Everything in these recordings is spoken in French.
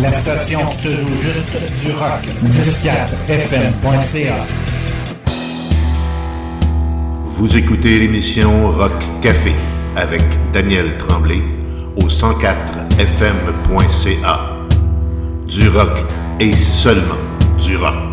La station qui te joue juste du rock. 104fm.ca Vous écoutez l'émission Rock Café avec Daniel Tremblay au 104fm.ca. Du rock et seulement du rock.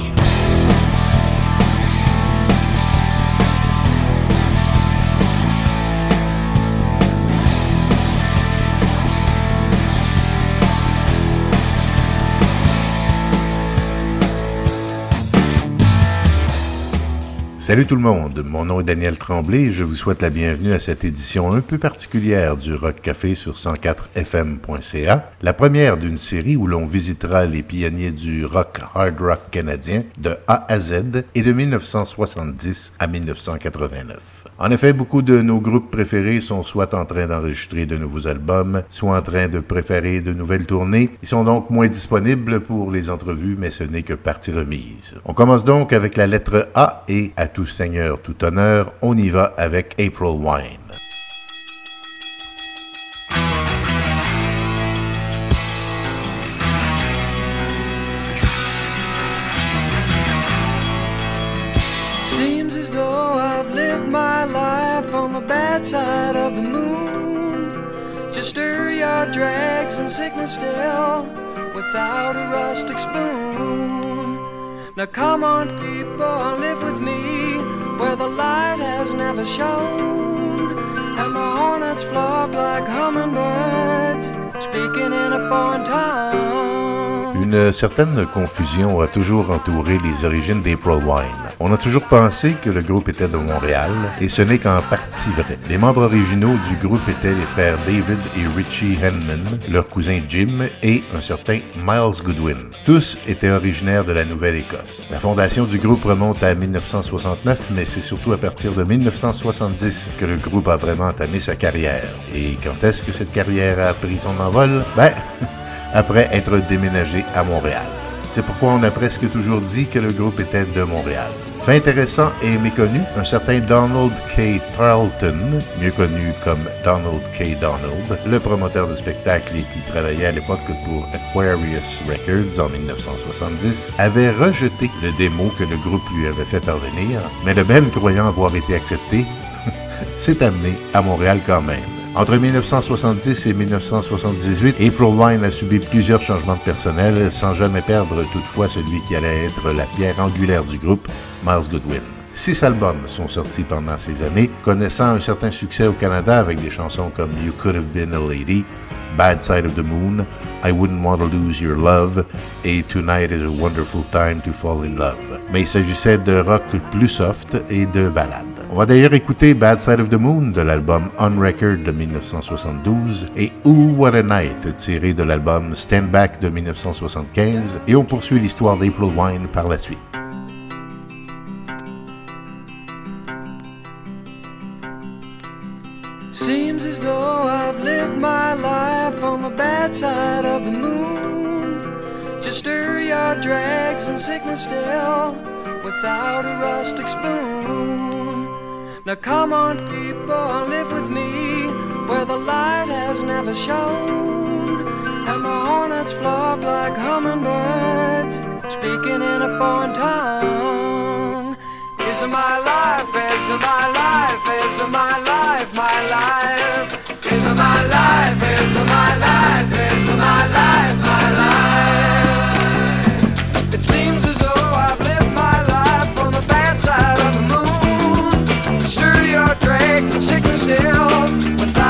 Salut tout le monde, mon nom est Daniel Tremblay et je vous souhaite la bienvenue à cette édition un peu particulière du Rock Café sur 104fm.ca, la première d'une série où l'on visitera les pionniers du rock hard rock canadien de A à Z et de 1970 à 1989. En effet, beaucoup de nos groupes préférés sont soit en train d'enregistrer de nouveaux albums, soit en train de préparer de nouvelles tournées. Ils sont donc moins disponibles pour les entrevues, mais ce n'est que partie remise. On commence donc avec la lettre A et à tout seigneur, tout honneur, on y va avec April Wine. Seems as though I've lived my life on the bad side of the moon. Just your drags and sickness still without a rustic spoon. Now come on, people, live with me where the light has never shone. And the hornets flock like hummingbirds, speaking in a foreign tongue. Une certaine confusion a toujours entouré les origines d'April Wine. On a toujours pensé que le groupe était de Montréal, et ce n'est qu'en partie vrai. Les membres originaux du groupe étaient les frères David et Richie Henman, leur cousin Jim et un certain Miles Goodwin. Tous étaient originaires de la Nouvelle-Écosse. La fondation du groupe remonte à 1969, mais c'est surtout à partir de 1970 que le groupe a vraiment entamé sa carrière. Et quand est-ce que cette carrière a pris son envol? Ben, après être déménagé à Montréal. C'est pourquoi on a presque toujours dit que le groupe était de Montréal. Fait intéressant et méconnu, un certain Donald K. Tarleton, mieux connu comme Donald K. Donald, le promoteur de spectacle et qui travaillait à l'époque pour Aquarius Records en 1970, avait rejeté le démo que le groupe lui avait fait parvenir, mais le Ben croyant avoir été accepté, s'est amené à Montréal quand même. Entre 1970 et 1978, April Wine a subi plusieurs changements de personnel, sans jamais perdre toutefois celui qui allait être la pierre angulaire du groupe, Miles Goodwin. Six albums sont sortis pendant ces années, connaissant un certain succès au Canada avec des chansons comme You Could Have Been a Lady, Bad Side of the Moon, I Wouldn't Want to Lose Your Love et Tonight is a Wonderful Time to Fall in Love. Mais il s'agissait de rock plus soft et de ballades. On va d'ailleurs écouter Bad Side of the Moon de l'album On Record de 1972 et Ooh What a Night tiré de l'album Stand Back de 1975 et on poursuit l'histoire d'April Wine par la suite. Seems as though I've lived my life on the bad side of the moon. Just stir your and sickness still without a rustic spoon. Now come on, people, live with me where the light has never shone. And the hornets flock like hummingbirds, speaking in a foreign tongue. Is my life, is my life, is my life, my life. Is my life, is my life, is my life, my life. Stir your dregs and sickness still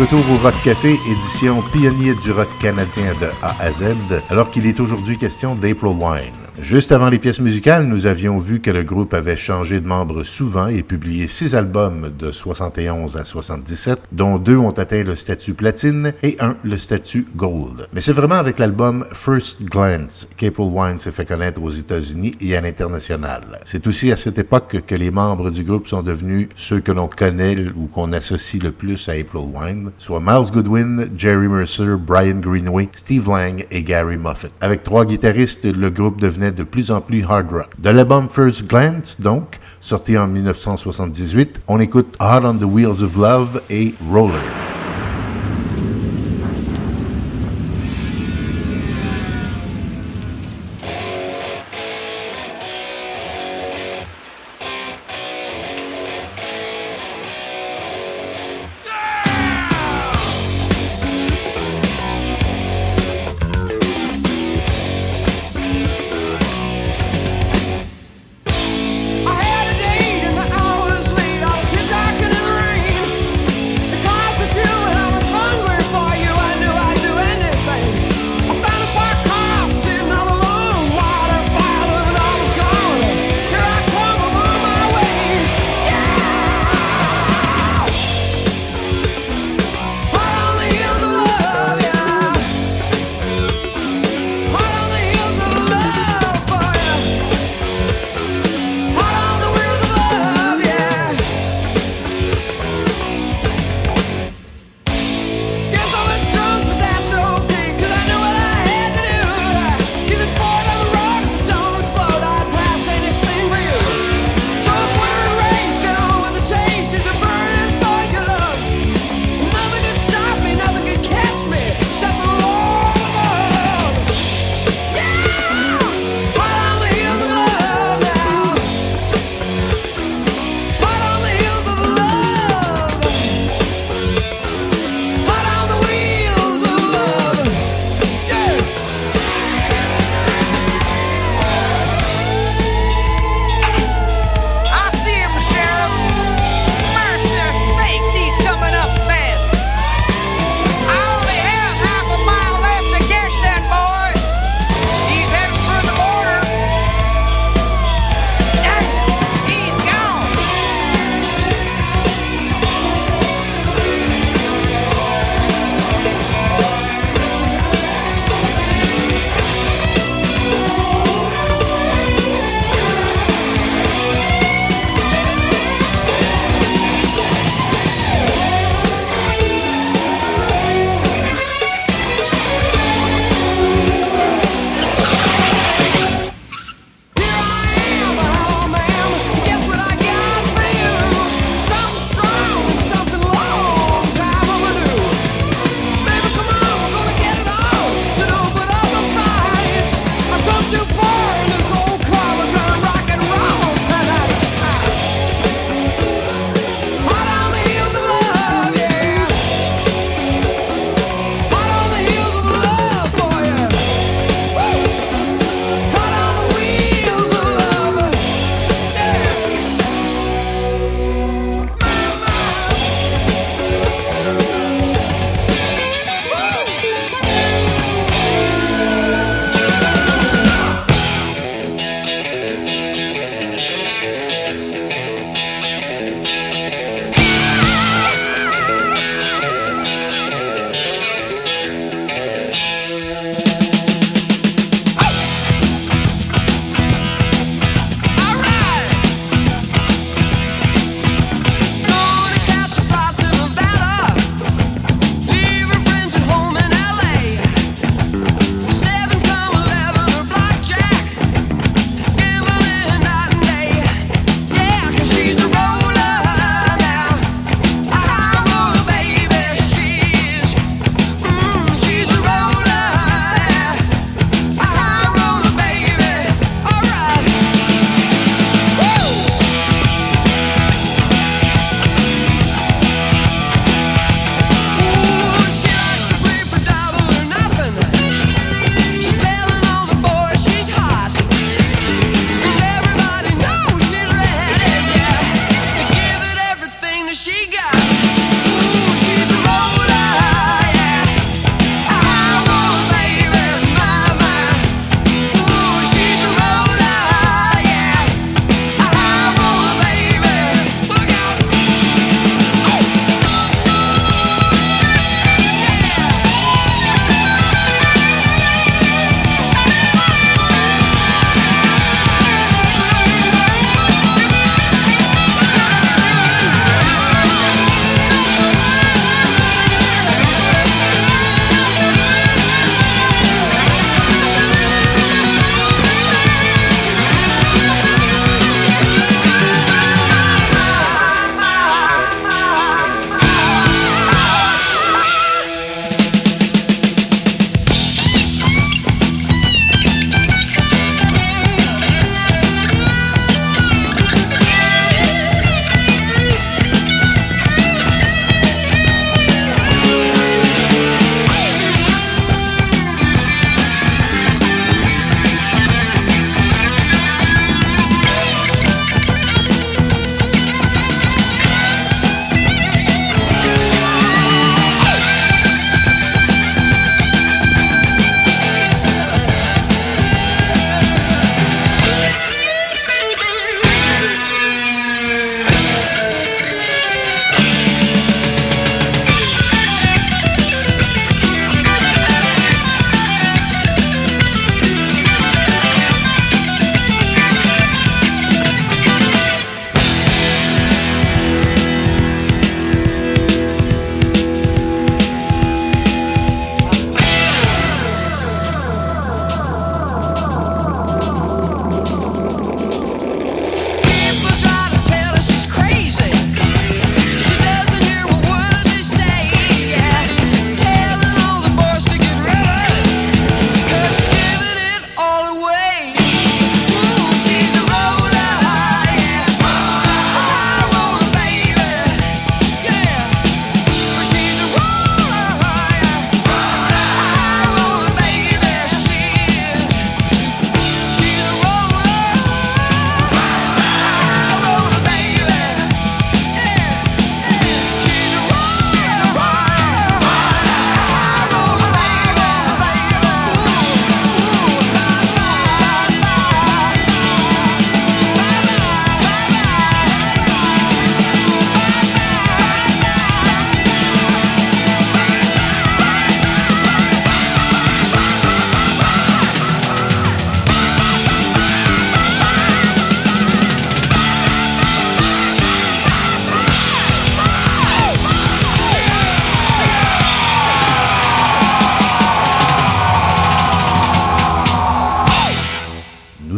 retour au Rock Café, édition pionnier du rock canadien de A à Z, alors qu'il est aujourd'hui question d'April Wine. Juste avant les pièces musicales, nous avions vu que le groupe avait changé de membres souvent et publié six albums de 71 à 77, dont deux ont atteint le statut platine et un le statut gold. Mais c'est vraiment avec l'album First Glance qu'April Wine s'est fait connaître aux États-Unis et à l'international. C'est aussi à cette époque que les membres du groupe sont devenus ceux que l'on connaît ou qu'on associe le plus à April Wine, soit Miles Goodwin, Jerry Mercer, Brian Greenway, Steve Lang et Gary Moffett. Avec trois guitaristes, le groupe devenait de plus en plus hard rock. De l'album First Glance, donc, sorti en 1978, on écoute Hot on the Wheels of Love et Roller.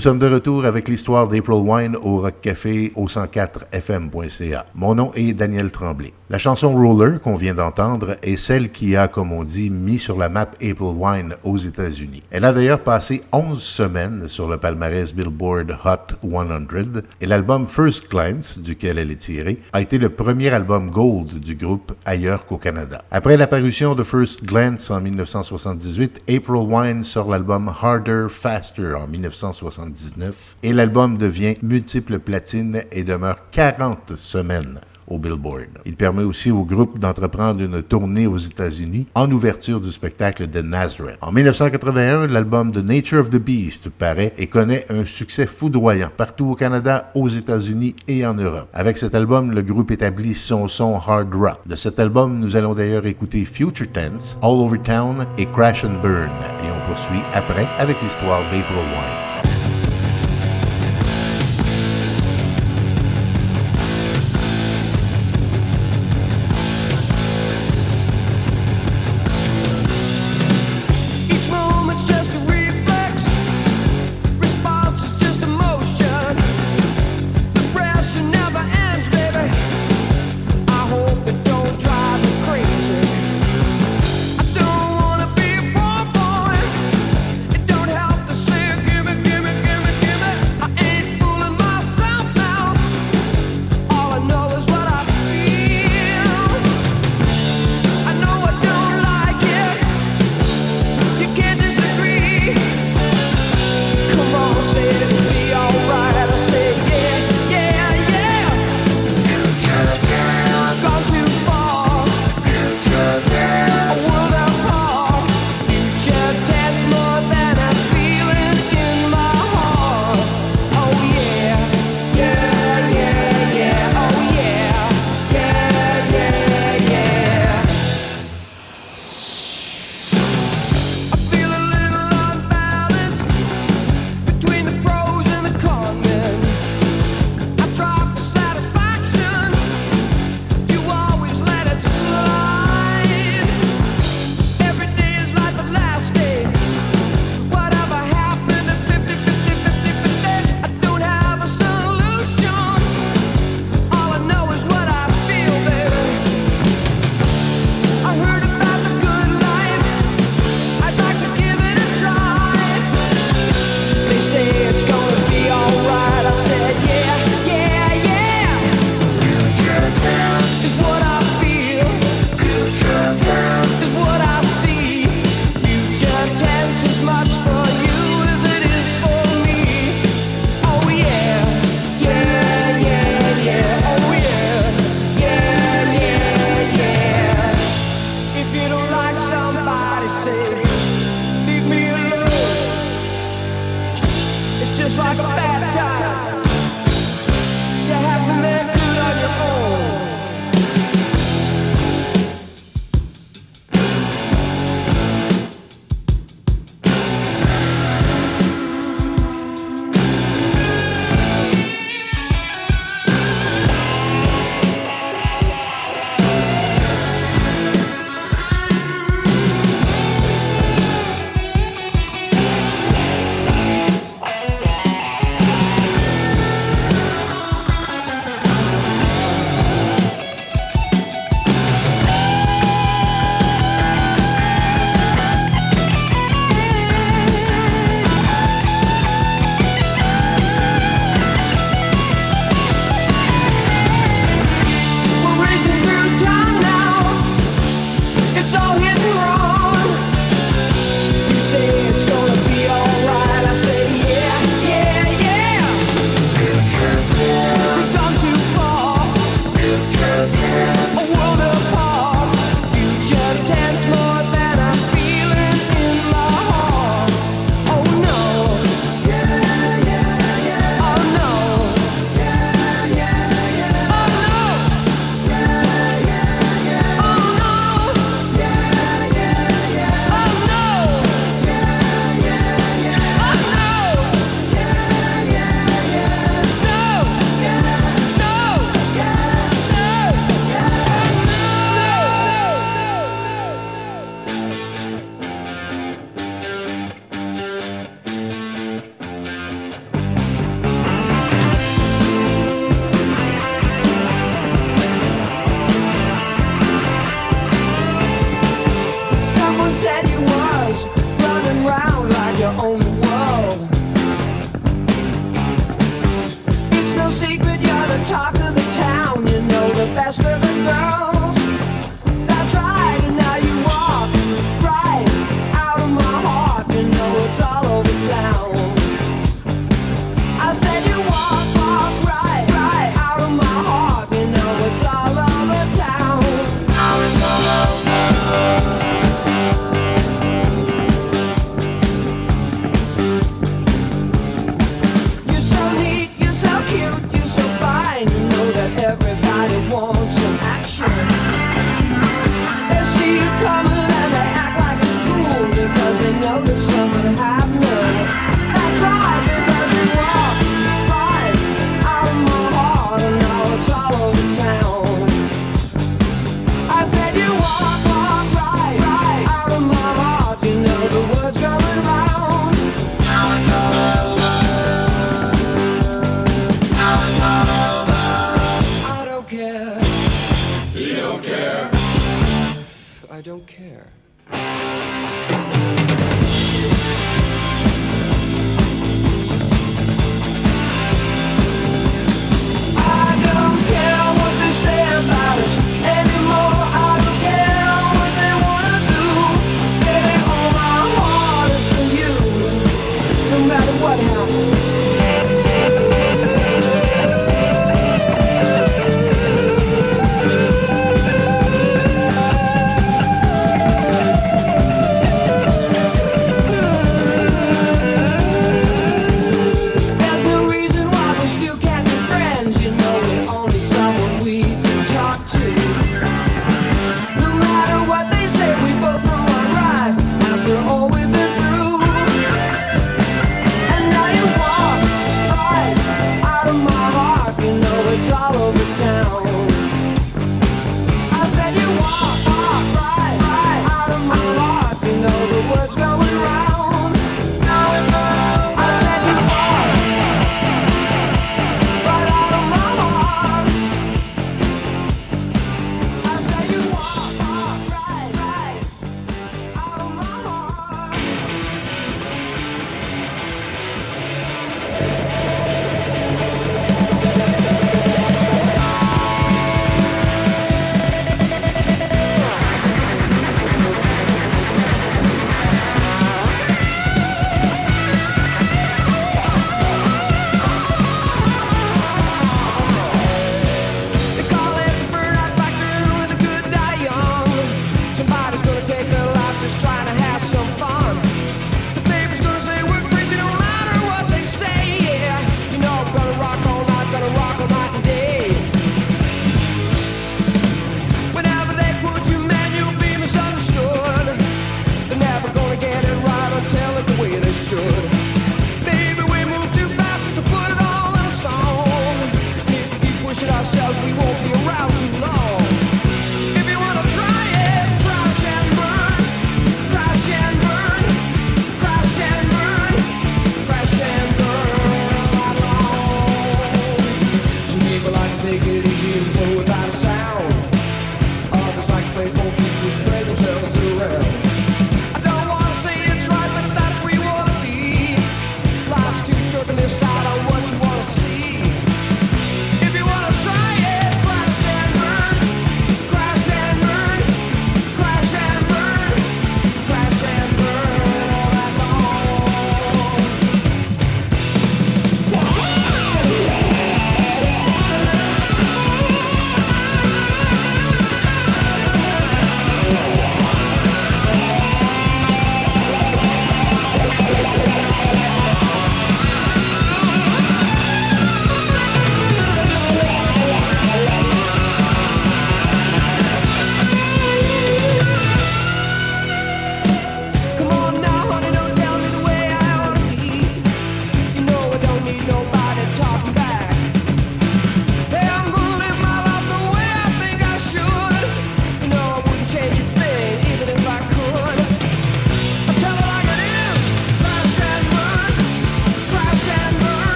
Sommes de retour avec l'histoire d'April Wine au Rock Café au 104fm.ca. Mon nom est Daniel Tremblay. La chanson Roller qu'on vient d'entendre est celle qui a, comme on dit, mis sur la map April Wine aux États-Unis. Elle a d'ailleurs passé 11 semaines sur le palmarès Billboard Hot 100 et l'album First Glance, duquel elle est tirée, a été le premier album gold du groupe ailleurs qu'au Canada. Après l'apparition de First Glance en 1978, April Wine sort l'album Harder, Faster en 1979 et l'album devient multiple platine et demeure 40 semaines au Billboard. Il permet aussi au groupe d'entreprendre une tournée aux États-Unis en ouverture du spectacle de Nazareth. En 1981, l'album The Nature of the Beast paraît et connaît un succès foudroyant partout au Canada, aux États-Unis et en Europe. Avec cet album, le groupe établit son son hard rock. De cet album, nous allons d'ailleurs écouter Future Tense, All Over Town et Crash and Burn. Et on poursuit après avec l'histoire d'April Wine.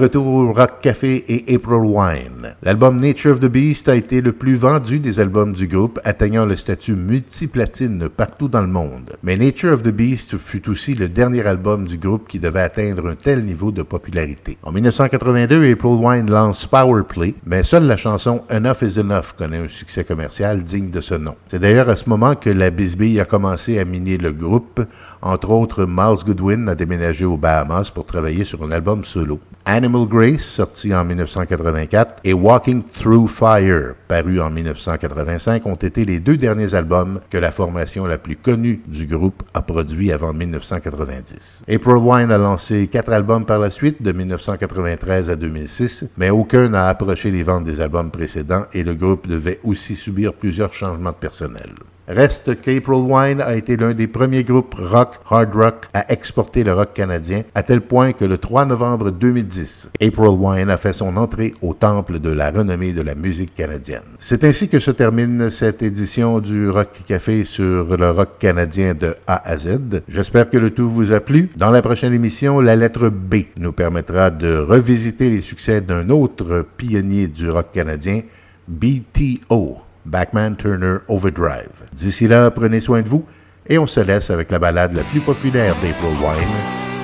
Retour au Rock Café et April Wine. L'album Nature of the Beast a été le plus vendu des albums du groupe, atteignant le statut multiplatine partout dans le monde. Mais Nature of the Beast fut aussi le dernier album du groupe qui devait atteindre un tel niveau de popularité. En 1982, April Wine lance Power Play, mais seule la chanson Enough is Enough connaît un succès commercial digne de ce nom. C'est d'ailleurs à ce moment que la bisbille a commencé à miner le groupe. Entre autres, Miles Goodwin a déménagé aux Bahamas pour travailler sur un album solo. Animal Grace, sorti en 1984, et Walking Through Fire, paru en 1985, ont été les deux derniers albums que la formation la plus connue du groupe a produit avant 1990. April Wine a lancé quatre albums par la suite, de 1993 à 2006, mais aucun n'a approché les ventes des albums précédents et le groupe devait aussi subir plusieurs changements de personnel. Reste qu'April Wine a été l'un des premiers groupes rock, hard rock à exporter le rock canadien, à tel point que le 3 novembre 2010, April Wine a fait son entrée au temple de la renommée de la musique canadienne. C'est ainsi que se termine cette édition du Rock Café sur le rock canadien de A à Z. J'espère que le tout vous a plu. Dans la prochaine émission, la lettre B nous permettra de revisiter les succès d'un autre pionnier du rock canadien, BTO. Backman Turner Overdrive. D'ici là, prenez soin de vous et on se laisse avec la balade la plus populaire d'April Wine,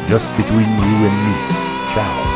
Just Between You and Me. Ciao!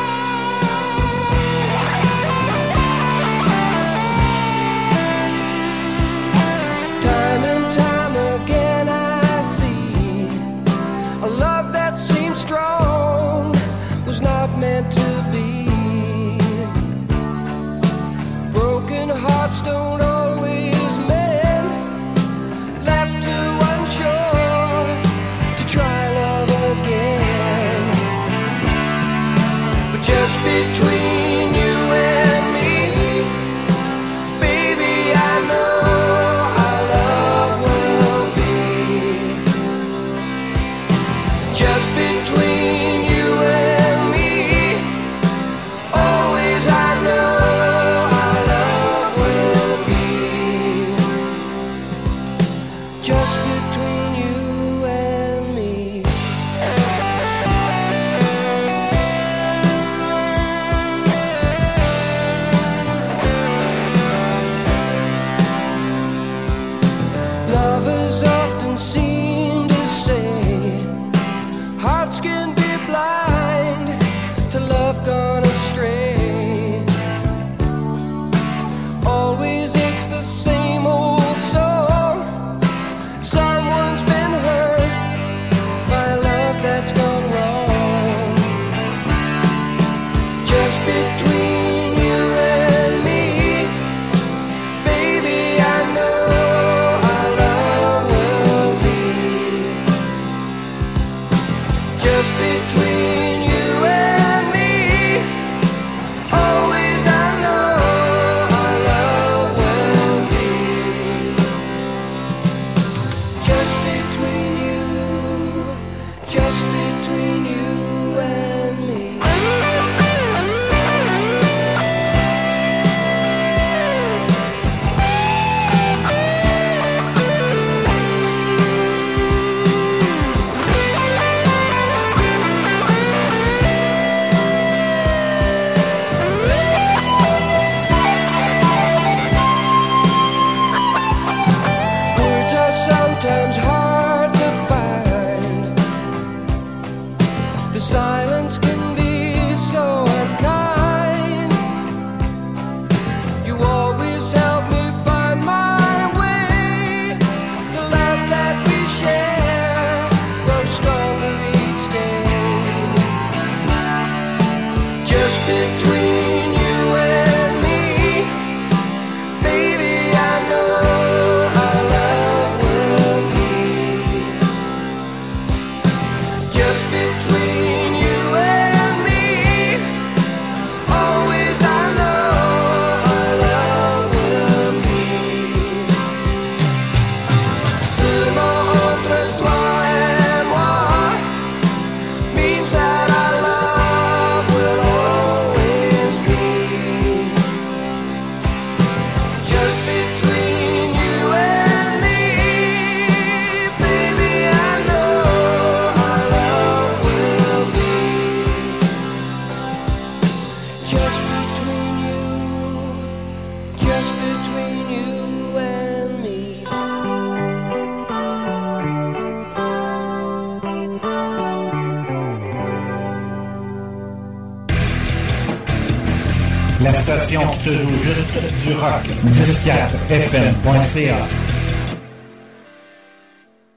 Du rock. 104fm.ca